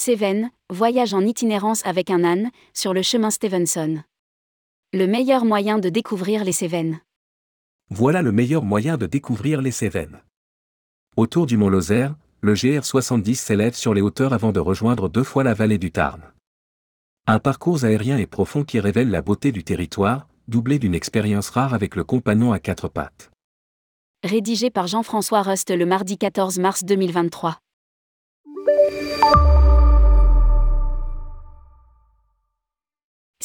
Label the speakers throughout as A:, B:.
A: Cévennes, voyage en itinérance avec un âne, sur le chemin Stevenson. Le meilleur moyen de découvrir les Cévennes.
B: Voilà le meilleur moyen de découvrir les Cévennes. Autour du mont Lozère, le GR70 s'élève sur les hauteurs avant de rejoindre deux fois la vallée du Tarn. Un parcours aérien et profond qui révèle la beauté du territoire, doublé d'une expérience rare avec le compagnon à quatre pattes.
A: Rédigé par Jean-François Rust le mardi 14 mars 2023.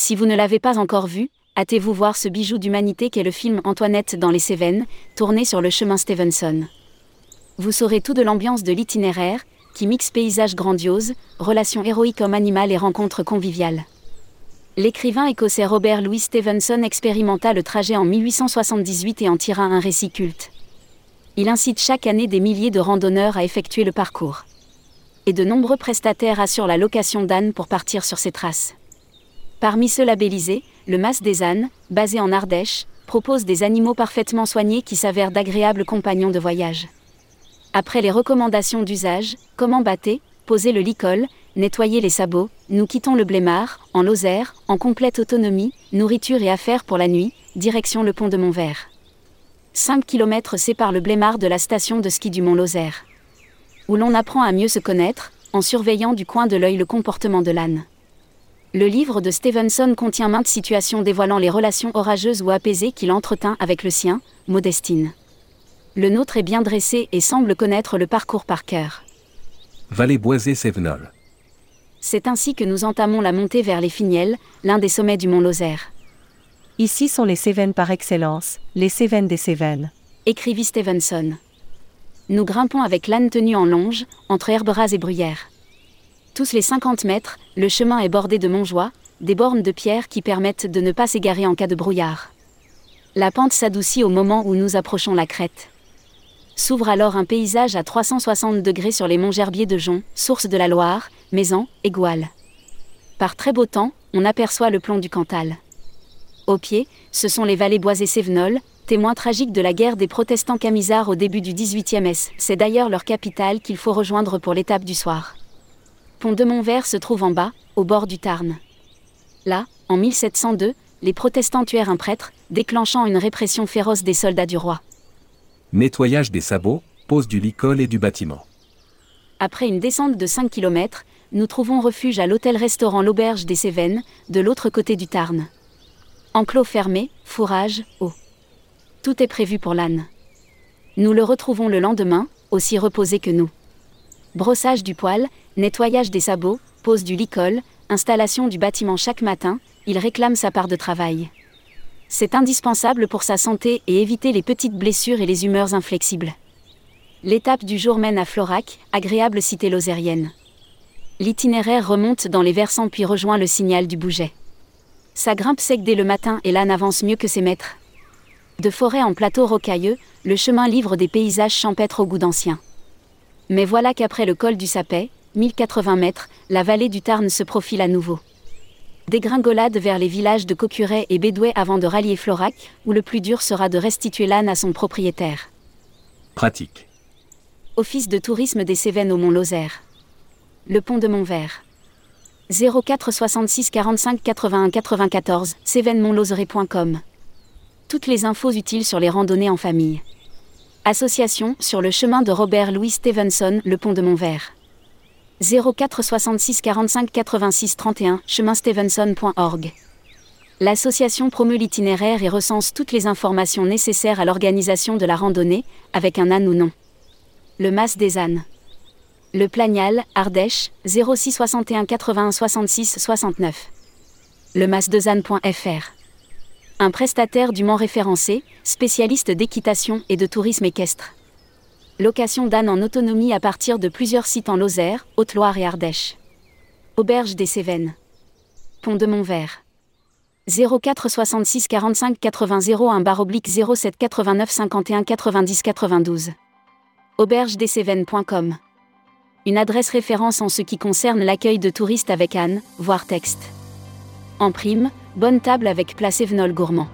A: Si vous ne l'avez pas encore vu, hâtez-vous voir ce bijou d'humanité qu'est le film Antoinette dans les Cévennes, tourné sur le chemin Stevenson. Vous saurez tout de l'ambiance de l'itinéraire, qui mixe paysages grandioses, relations héroïques homme-animal et rencontres conviviales. L'écrivain écossais Robert Louis Stevenson expérimenta le trajet en 1878 et en tira un récit culte. Il incite chaque année des milliers de randonneurs à effectuer le parcours. Et de nombreux prestataires assurent la location d'ânes pour partir sur ses traces. Parmi ceux labellisés, le Mas des ânes, basé en Ardèche, propose des animaux parfaitement soignés qui s'avèrent d'agréables compagnons de voyage. Après les recommandations d'usage, comment battre, poser le licol, nettoyer les sabots, nous quittons le Blémard, en Lozère, en complète autonomie, nourriture et affaires pour la nuit, direction le pont de Montvert. 5 km séparent le Blémard de la station de ski du Mont Lozère. Où l'on apprend à mieux se connaître, en surveillant du coin de l'œil le comportement de l'âne. Le livre de Stevenson contient maintes situations dévoilant les relations orageuses ou apaisées qu'il entretint avec le sien, Modestine. Le nôtre est bien dressé et semble connaître le parcours par cœur.
B: Vallée boisée Sévenol.
A: C'est ainsi que nous entamons la montée vers les Finiels, l'un des sommets du mont Lozère.
C: Ici sont les Cévennes par excellence, les Cévennes des Cévennes.
A: Écrivit Stevenson. Nous grimpons avec l'âne tenu en longe, entre herbes et bruyères. Tous les 50 mètres, le chemin est bordé de montjoie, des bornes de pierre qui permettent de ne pas s'égarer en cas de brouillard. La pente s'adoucit au moment où nous approchons la crête. S'ouvre alors un paysage à 360 degrés sur les monts Gerbier de Jonc, source de la Loire, Maison et Goual. Par très beau temps, on aperçoit le plomb du Cantal. Au pied, ce sont les vallées boisées Sévenol, témoins tragiques de la guerre des protestants camisards au début du XVIIIe S. C'est d'ailleurs leur capitale qu'il faut rejoindre pour l'étape du soir pont de Montvert se trouve en bas, au bord du Tarn. Là, en 1702, les protestants tuèrent un prêtre, déclenchant une répression féroce des soldats du roi.
B: Nettoyage des sabots, pose du licol et du bâtiment.
A: Après une descente de 5 km, nous trouvons refuge à l'hôtel-restaurant L'Auberge des Cévennes, de l'autre côté du Tarn. Enclos fermé, fourrage, eau. Tout est prévu pour l'âne. Nous le retrouvons le lendemain, aussi reposé que nous brossage du poil, nettoyage des sabots, pose du licol, installation du bâtiment chaque matin, il réclame sa part de travail. C'est indispensable pour sa santé et éviter les petites blessures et les humeurs inflexibles. L'étape du jour mène à Florac, agréable cité lozérienne. L'itinéraire remonte dans les versants puis rejoint le signal du Bouget. Sa grimpe sec dès le matin et l'âne avance mieux que ses maîtres. De forêt en plateau rocailleux, le chemin livre des paysages champêtres au goût d'ancien. Mais voilà qu'après le col du Sapet, 1080 mètres, la vallée du Tarn se profile à nouveau. Dégringolade vers les villages de Cocuret et Bédouet avant de rallier Florac, où le plus dur sera de restituer l'âne à son propriétaire.
B: Pratique.
A: Office de tourisme des Cévennes au Mont Lozère. Le pont de Montvert. 04 66 45 81 94, cévennemontlozeret.com. Toutes les infos utiles sur les randonnées en famille. Association sur le chemin de Robert Louis Stevenson, le pont de Montvert. 04 66 45 86 31, cheminstevenson.org. L'association promeut l'itinéraire et recense toutes les informations nécessaires à l'organisation de la randonnée, avec un âne ou non. Le Mas des ânes. Le Plagnal, Ardèche, 06 61 81 66 69. Le masdezanne.fr un prestataire du Mans référencé, spécialiste d'équitation et de tourisme équestre. Location d'ânes en autonomie à partir de plusieurs sites en Lozère, Haute-Loire et Ardèche. Auberge des Cévennes. Pont de Montvert. 04 66 45 80 01 bar oblique 07 89 51 90 92. Auberge-des-Cévennes.com. Une adresse référence en ce qui concerne l'accueil de touristes avec âne, voire texte. En prime, bonne table avec place Evenol gourmand.